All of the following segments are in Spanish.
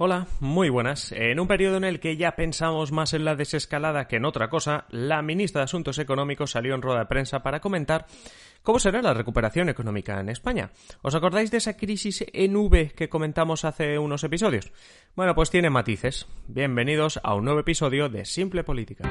Hola, muy buenas. En un periodo en el que ya pensamos más en la desescalada que en otra cosa, la ministra de Asuntos Económicos salió en rueda de prensa para comentar cómo será la recuperación económica en España. ¿Os acordáis de esa crisis en V que comentamos hace unos episodios? Bueno, pues tiene matices. Bienvenidos a un nuevo episodio de Simple Política.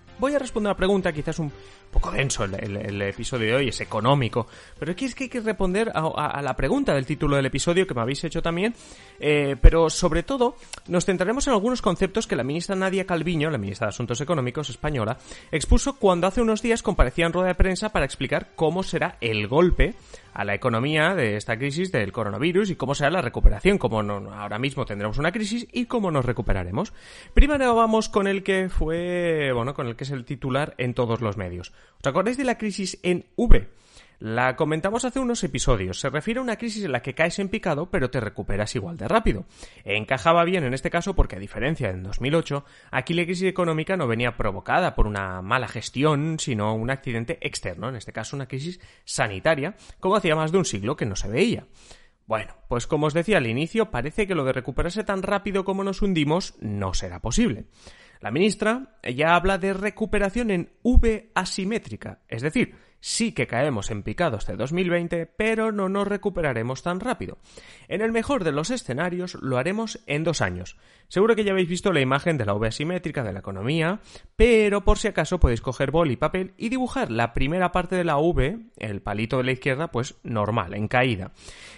voy a responder una pregunta, quizás un poco denso el, episodio de hoy, es económico, pero aquí es que hay que responder a, la pregunta del título del episodio que me habéis hecho también, eh, pero sobre todo nos centraremos en algunos conceptos que la ministra Nadia Calviño, la ministra de Asuntos Económicos española, expuso cuando hace unos días comparecía en rueda de prensa para explicar cómo será el golpe a la economía de esta crisis del coronavirus y cómo será la recuperación, cómo no, ahora mismo tendremos una crisis y cómo nos recuperaremos. Primero vamos con el que fue, bueno, con el que es el titular en todos los medios. ¿Os acordáis de la crisis en V? La comentamos hace unos episodios. Se refiere a una crisis en la que caes en picado, pero te recuperas igual de rápido. Encajaba bien en este caso porque, a diferencia de 2008, aquí la crisis económica no venía provocada por una mala gestión, sino un accidente externo, en este caso una crisis sanitaria, como hacía más de un siglo que no se veía. Bueno, pues como os decía al inicio, parece que lo de recuperarse tan rápido como nos hundimos no será posible. La ministra ya habla de recuperación en V asimétrica, es decir, sí que caemos en picado este 2020, pero no nos recuperaremos tan rápido. En el mejor de los escenarios lo haremos en dos años. Seguro que ya habéis visto la imagen de la V asimétrica de la economía, pero por si acaso podéis coger boli y papel y dibujar la primera parte de la V, el palito de la izquierda, pues normal, en caída.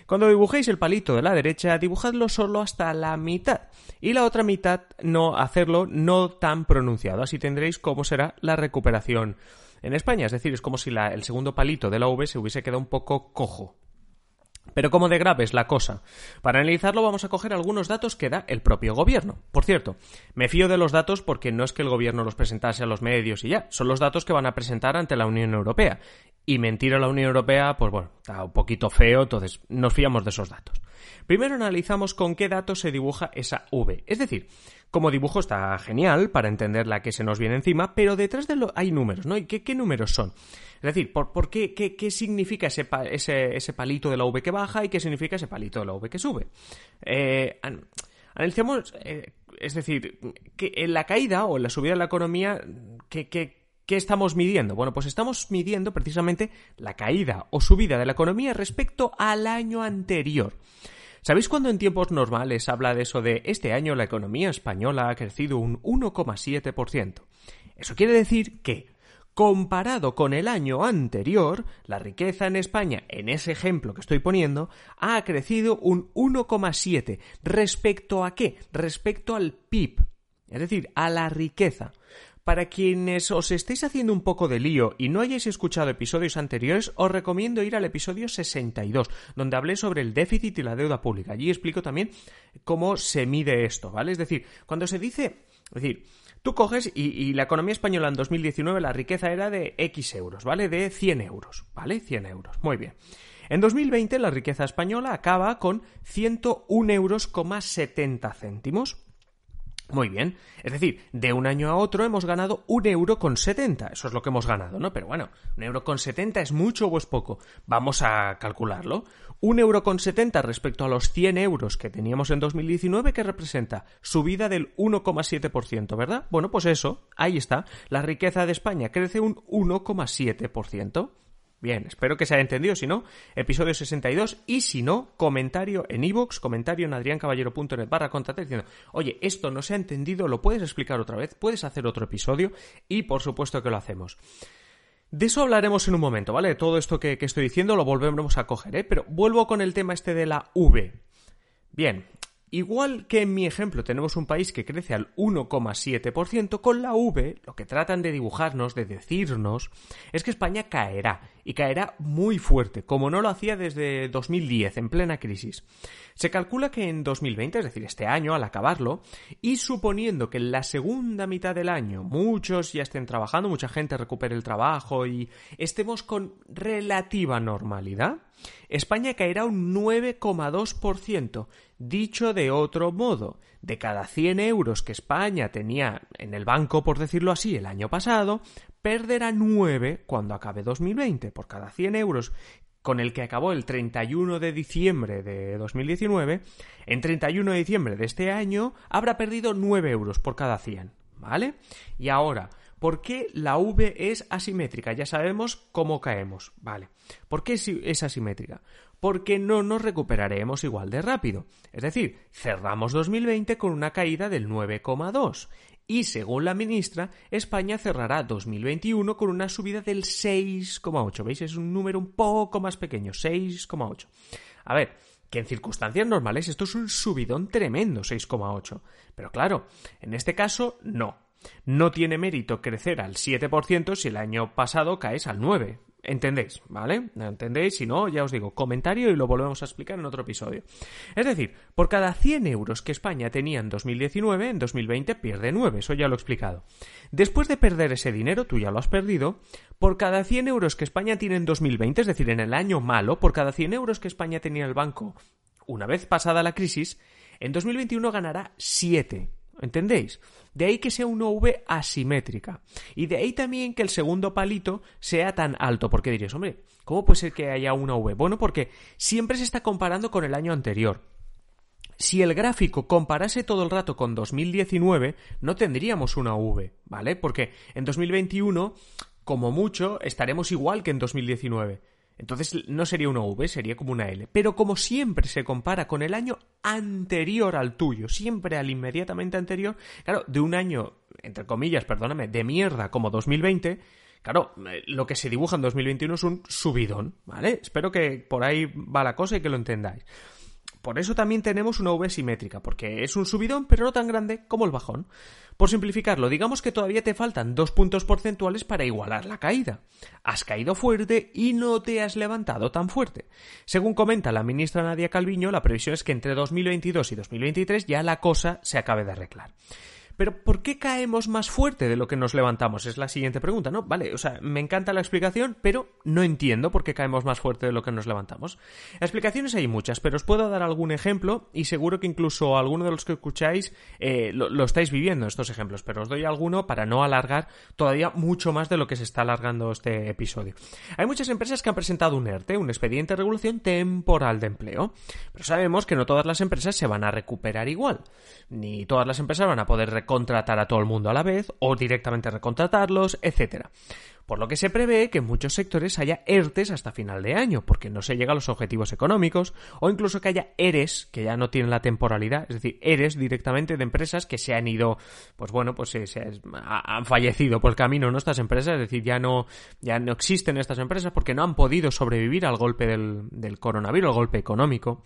Cuando dibujéis el palito de la derecha, dibujadlo solo hasta la mitad y la otra mitad no hacerlo no tan pronunciado, así tendréis cómo será la recuperación en España. Es decir, es como si el segundo palito de la V se hubiese quedado un poco cojo. Pero como de grave es la cosa. Para analizarlo vamos a coger algunos datos que da el propio gobierno. Por cierto, me fío de los datos porque no es que el gobierno los presentase a los medios y ya, son los datos que van a presentar ante la Unión Europea. Y mentir a la Unión Europea, pues bueno, está un poquito feo, entonces nos fiamos de esos datos. Primero analizamos con qué datos se dibuja esa V. Es decir, como dibujo está genial para entender la que se nos viene encima, pero detrás de lo hay números, ¿no? ¿Y qué, números son? Es decir, ¿por, qué, qué, significa ese, ese, palito de la V que baja y qué significa ese palito de la V que sube? Eh, analicemos, eh, es decir, que en la caída o en la subida de la economía, ¿qué, qué, ¿Qué estamos midiendo? Bueno, pues estamos midiendo precisamente la caída o subida de la economía respecto al año anterior. ¿Sabéis cuando en tiempos normales habla de eso de este año la economía española ha crecido un 1,7%? Eso quiere decir que, comparado con el año anterior, la riqueza en España, en ese ejemplo que estoy poniendo, ha crecido un 1,7. ¿Respecto a qué? Respecto al PIB, es decir, a la riqueza. Para quienes os estéis haciendo un poco de lío y no hayáis escuchado episodios anteriores, os recomiendo ir al episodio 62, donde hablé sobre el déficit y la deuda pública. Allí explico también cómo se mide esto, ¿vale? Es decir, cuando se dice, decir, tú coges y, la economía española en 2019 la riqueza era de X euros, ¿vale? De 100 euros, ¿vale? 100 euros, muy bien. En 2020 la riqueza española acaba con 101 euros, 70 céntimos. Muy bien. Es decir, de un año a otro hemos ganado un euro con setenta. Eso es lo que hemos ganado, ¿no? Pero bueno, un euro con setenta es mucho o es poco. Vamos a calcularlo. Un euro con setenta respecto a los 100 euros que teníamos en 2019, que representa subida del 1,7%, ¿verdad? Bueno, pues eso, ahí está. La riqueza de España crece un 1,7%. Bien, espero que se haya entendido. Si no, episodio 62. Y si no, comentario en iVoox, comentario en adriancaballero.net barra contactar diciendo, oye, esto no se ha entendido, lo puedes explicar otra vez, puedes hacer otro episodio y por supuesto que lo hacemos. De eso hablaremos en un momento, ¿vale? Todo esto que, que estoy diciendo lo volvemos a coger, ¿eh? Pero vuelvo con el tema este de la V. Bien, Igual que en mi ejemplo tenemos un país que crece al 1,7%, con la V lo que tratan de dibujarnos, de decirnos, es que España caerá, y caerá muy fuerte, como no lo hacía desde 2010, en plena crisis. Se calcula que en 2020, es decir, este año, al acabarlo, y suponiendo que en la segunda mitad del año muchos ya estén trabajando, mucha gente recupere el trabajo y estemos con relativa normalidad, España caerá un 9,2%. Dicho de otro modo, de cada 100 euros que España tenía en el banco, por decirlo así, el año pasado, perderá 9 cuando acabe 2020. Por cada 100 euros con el que acabó el 31 de diciembre de 2019, en 31 de diciembre de este año habrá perdido 9 euros por cada 100. ¿Vale? Y ahora, ¿Por qué la V es asimétrica? Ya sabemos cómo caemos. Vale. ¿Por qué es asimétrica? Porque no nos recuperaremos igual de rápido. Es decir, cerramos 2020 con una caída del 9,2 y según la ministra, España cerrará 2021 con una subida del 6,8. ¿Veis? Es un número un poco más pequeño, 6,8. A ver, que en circunstancias normales esto es un subidón tremendo, 6,8. Pero claro, en este caso no. No tiene mérito crecer al 7% si el año pasado caes al 9%. ¿Entendéis? ¿Vale? ¿Entendéis? Si no, ya os digo, comentario y lo volvemos a explicar en otro episodio. Es decir, por cada 100 euros que España tenía en 2019, en 2020 pierde 9, eso ya lo he explicado. Después de perder ese dinero, tú ya lo has perdido, por cada 100 euros que España tiene en 2020, es decir, en el año malo, por cada 100 euros que España tenía en el banco una vez pasada la crisis, en 2021 ganará 7. ¿Entendéis? De ahí que sea una V asimétrica. Y de ahí también que el segundo palito sea tan alto. Porque diréis, hombre, ¿cómo puede ser que haya una V? Bueno, porque siempre se está comparando con el año anterior. Si el gráfico comparase todo el rato con 2019, no tendríamos una V, ¿vale? Porque en 2021, como mucho, estaremos igual que en 2019. Entonces no sería una V, sería como una L. Pero como siempre se compara con el año anterior al tuyo, siempre al inmediatamente anterior, claro, de un año, entre comillas, perdóname, de mierda como 2020, claro, eh, lo que se dibuja en 2021 es un subidón, ¿vale? Espero que por ahí va la cosa y que lo entendáis. Por eso también tenemos una V simétrica, porque es un subidón, pero no tan grande como el bajón. Por simplificarlo, digamos que todavía te faltan dos puntos porcentuales para igualar la caída. Has caído fuerte y no te has levantado tan fuerte. Según comenta la ministra Nadia Calviño, la previsión es que entre 2022 y 2023 ya la cosa se acabe de arreglar. Pero ¿por qué caemos más fuerte de lo que nos levantamos? Es la siguiente pregunta, ¿no? Vale, o sea, me encanta la explicación, pero no entiendo por qué caemos más fuerte de lo que nos levantamos. Explicaciones hay muchas, pero os puedo dar algún ejemplo y seguro que incluso alguno de los que escucháis eh, lo, estáis viviendo estos ejemplos, pero os doy alguno para no alargar todavía mucho más de lo que se está alargando este episodio. Hay muchas empresas que han presentado un ERTE, un expediente de regulación temporal de empleo, pero sabemos que no todas las empresas se van a recuperar igual, ni todas las empresas van a poder contratar a todo el mundo a la vez o directamente recontratarlos, etcétera por lo que se prevé que en muchos sectores haya ERTES hasta final de año, porque no se llega a los objetivos económicos, o incluso que haya ERES, que ya no tienen la temporalidad, es decir, ERES directamente de empresas que se han ido, pues bueno, pues se, han fallecido por el camino, ¿no? Estas empresas, es decir, ya no, ya no existen estas empresas porque no han podido sobrevivir al golpe del, coronavirus, al golpe económico.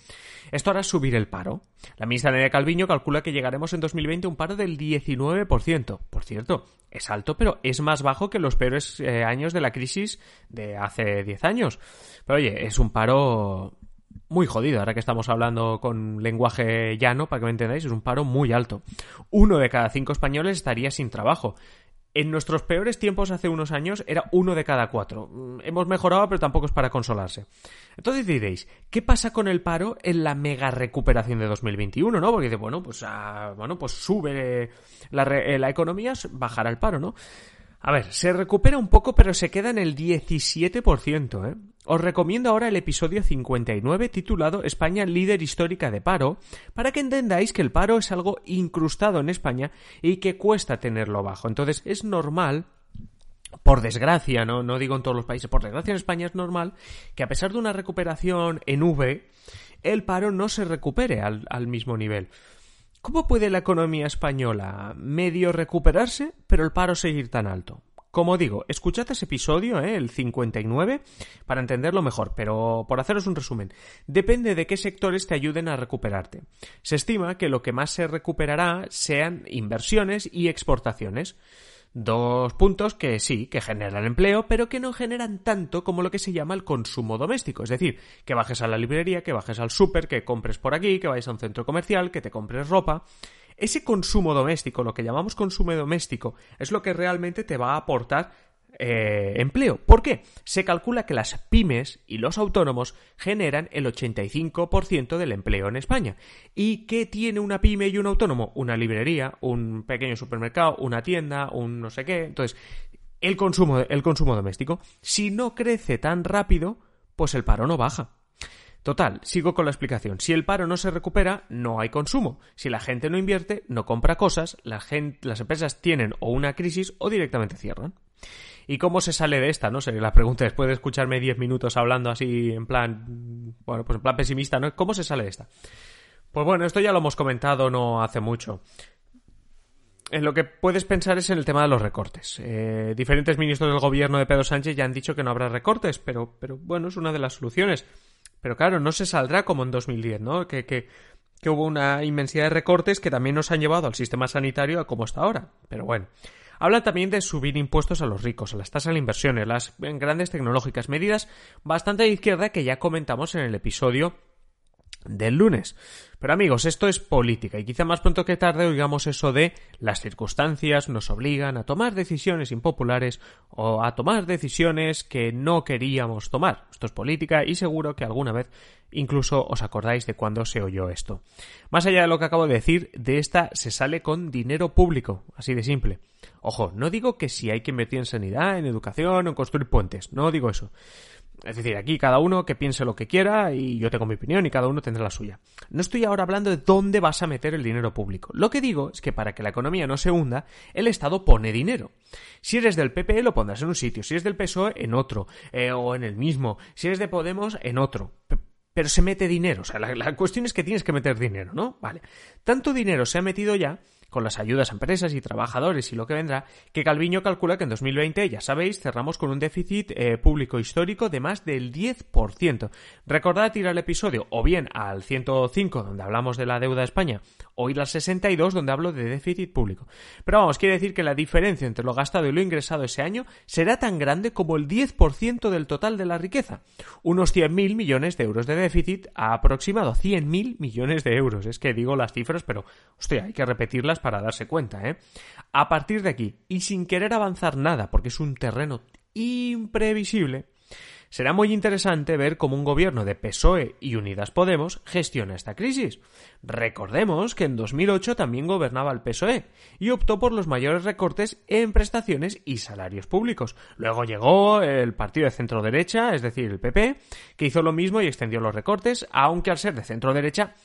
Esto hará subir el paro. La ministra Nerea Calviño calcula que llegaremos en 2020 a un paro del 19%. Por cierto, es alto, pero es más bajo que los peores eh, años de la crisis de hace 10 años. Pero oye, es un paro muy jodido, ahora que estamos hablando con lenguaje llano, para que me entendáis, es un paro muy alto. Uno de cada cinco españoles estaría sin trabajo. En nuestros peores tiempos hace unos años era uno de cada cuatro. Mm, hemos mejorado, pero tampoco es para consolarse. Entonces diréis, ¿qué pasa con el paro en la mega recuperación de 2021, no? Porque dice, bueno, pues, ah, bueno, pues sube la, eh, la economía, bajará el paro, ¿no? A ver, se recupera un poco, pero se queda en el 17%, ¿eh? Os recomiendo ahora el episodio 59 titulado España líder histórica de paro, para que entendáis que el paro es algo incrustado en España y que cuesta tenerlo bajo. Entonces es normal por desgracia, ¿no? no digo en todos los países, por desgracia en España es normal que a pesar de una recuperación en V, el paro no se recupere al, al mismo nivel. ¿Cómo puede la economía española medio recuperarse, pero el paro seguir tan alto? Como digo, escuchad ese episodio, ¿eh? el 59, para entenderlo mejor, pero por haceros un resumen, depende de qué sectores te ayuden a recuperarte. Se estima que lo que más se recuperará sean inversiones y exportaciones. Dos puntos que sí, que generan empleo, pero que no generan tanto como lo que se llama el consumo doméstico. Es decir, que bajes a la librería, que bajes al súper, que compres por aquí, que vayas a un centro comercial, que te compres ropa. Ese consumo doméstico, lo que llamamos consumo doméstico, es lo que realmente te va a aportar eh, empleo. ¿Por qué? Se calcula que las pymes y los autónomos generan el 85% del empleo en España. ¿Y qué tiene una pyme y un autónomo? Una librería, un pequeño supermercado, una tienda, un no sé qué. Entonces, el consumo, el consumo doméstico. Si no crece tan rápido, pues el paro no baja. Total, sigo con la explicación. Si el paro no se recupera, no hay consumo. Si la gente no invierte, no compra cosas, las empresas tienen o una crisis o directamente cierran. ¿Y cómo se sale de esta? No sé, la pregunta después de escucharme 10 minutos hablando así en plan, bueno, pues en plan pesimista, ¿no? ¿Cómo se sale de esta? Pues bueno, esto ya lo hemos comentado no hace mucho. En lo que puedes pensar es en el tema de los recortes. Eh, diferentes ministros del gobierno de Pedro Sánchez ya han dicho que no habrá recortes, pero, pero bueno, es una de las soluciones. Pero claro, no se saldrá como en 2010, ¿no? Que, que, que hubo una inmensidad de recortes que también nos han llevado al sistema sanitario a como está ahora. Pero bueno. Habla también de subir impuestos a los ricos, a las tasas de inversiones, las grandes tecnológicas, medidas bastante de izquierda que ya comentamos en el episodio del lunes. Pero amigos, esto es política y quizá más pronto que tarde oigamos eso de las circunstancias nos obligan a tomar decisiones impopulares o a tomar decisiones que no queríamos tomar. Esto es política y seguro que alguna vez incluso os acordáis de cuando se oyó esto. Más allá de lo que acabo de decir, de esta se sale con dinero público, así de simple. Ojo, no digo que si hay que invertir en sanidad, en educación o en construir puentes, no digo eso. Es decir, aquí cada uno que piense lo que quiera y yo tengo mi opinión y cada uno tendrá la suya. No estoy ahora hablando de dónde vas a meter el dinero público. Lo que digo es que para que la economía no se hunda, el Estado pone dinero. Si eres del PP lo pondrás en un sitio, si eres del PSOE en otro, eh, o en el mismo, si eres de Podemos en otro. pero se mete dinero, o sea, la, la cuestión es que tienes que meter dinero, ¿no? Vale. Tanto dinero se ha metido ya con las ayudas a empresas y trabajadores y lo que vendrá, que Calviño calcula que en 2020, ya sabéis, cerramos con un déficit eh, público histórico de más del 10%. Recordad ir al episodio o bien al 105, donde hablamos de la deuda de España, o ir al 62, donde hablo de déficit público. Pero vamos, quiere decir que la diferencia entre lo gastado y lo ingresado ese año será tan grande como el 10% del total de la riqueza. Unos 100.000 millones de euros de déficit aproximado 100.000 millones de euros. Es que digo las cifras, pero, hostia, hay que repetirlas para darse cuenta, ¿eh? A partir de aquí, y sin querer avanzar nada, porque es un terreno imprevisible, será muy interesante ver cómo un gobierno de PSOE y Unidas Podemos gestiona esta crisis. Recordemos que en 2008 también gobernaba el PSOE y optó por los mayores recortes en prestaciones y salarios públicos. Luego llegó el partido de centro derecha, es decir, el PP, que hizo lo mismo y extendió los recortes, aunque al ser de centro derecha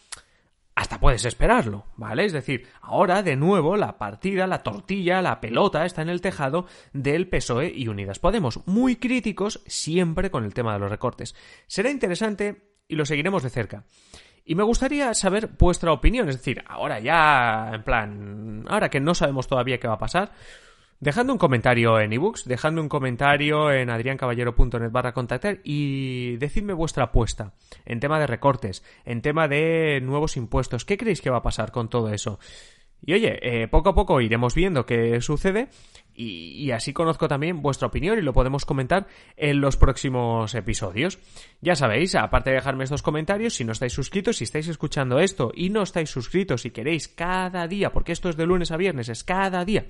hasta puedes esperarlo, ¿vale? Es decir, ahora de nuevo la partida, la tortilla, la pelota está en el tejado del PSOE y Unidas Podemos, muy críticos siempre con el tema de los recortes. Será interesante y lo seguiremos de cerca. Y me gustaría saber vuestra opinión, es decir, ahora ya, en plan, ahora que no sabemos todavía qué va a pasar, Dejando un comentario en ebooks, dejando un comentario en adriancaballero.net barra contactar y decidme vuestra apuesta en tema de recortes, en tema de nuevos impuestos. ¿Qué creéis que va a pasar con todo eso? Y oye, eh, poco a poco iremos viendo qué sucede y, así conozco también vuestra opinión y lo podemos comentar en los próximos episodios. Ya sabéis, aparte de dejarme estos comentarios, si no estáis suscritos, si estáis escuchando esto y no estáis suscritos y queréis cada día, porque esto es de lunes a viernes, es cada día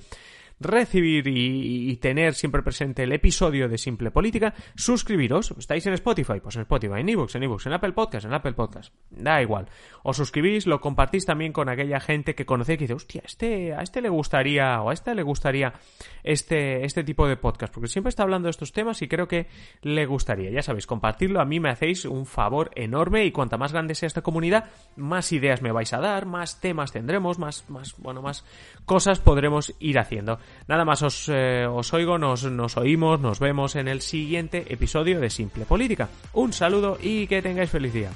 recibir y, tener siempre presente el episodio de Simple Política, suscribiros. ¿Estáis en Spotify? Pues en Spotify, en ebooks, en ebooks, en Apple Podcast, en Apple Podcast. Da igual. Os suscribís, lo compartís también con aquella gente que conocéis que dice, hostia, este, a este le gustaría o a esta le gustaría este, este tipo de podcast, porque siempre está hablando de estos temas y creo que le gustaría. Ya sabéis, compartirlo a mí me hacéis un favor enorme y cuanta más grande sea esta comunidad, más ideas me vais a dar, más temas tendremos, más, más, bueno, más cosas podremos ir haciendo. Nada más os, eh, os oigo, nos, nos oímos, nos vemos en el siguiente episodio de Simple Política. Un saludo y que tengáis feliz día.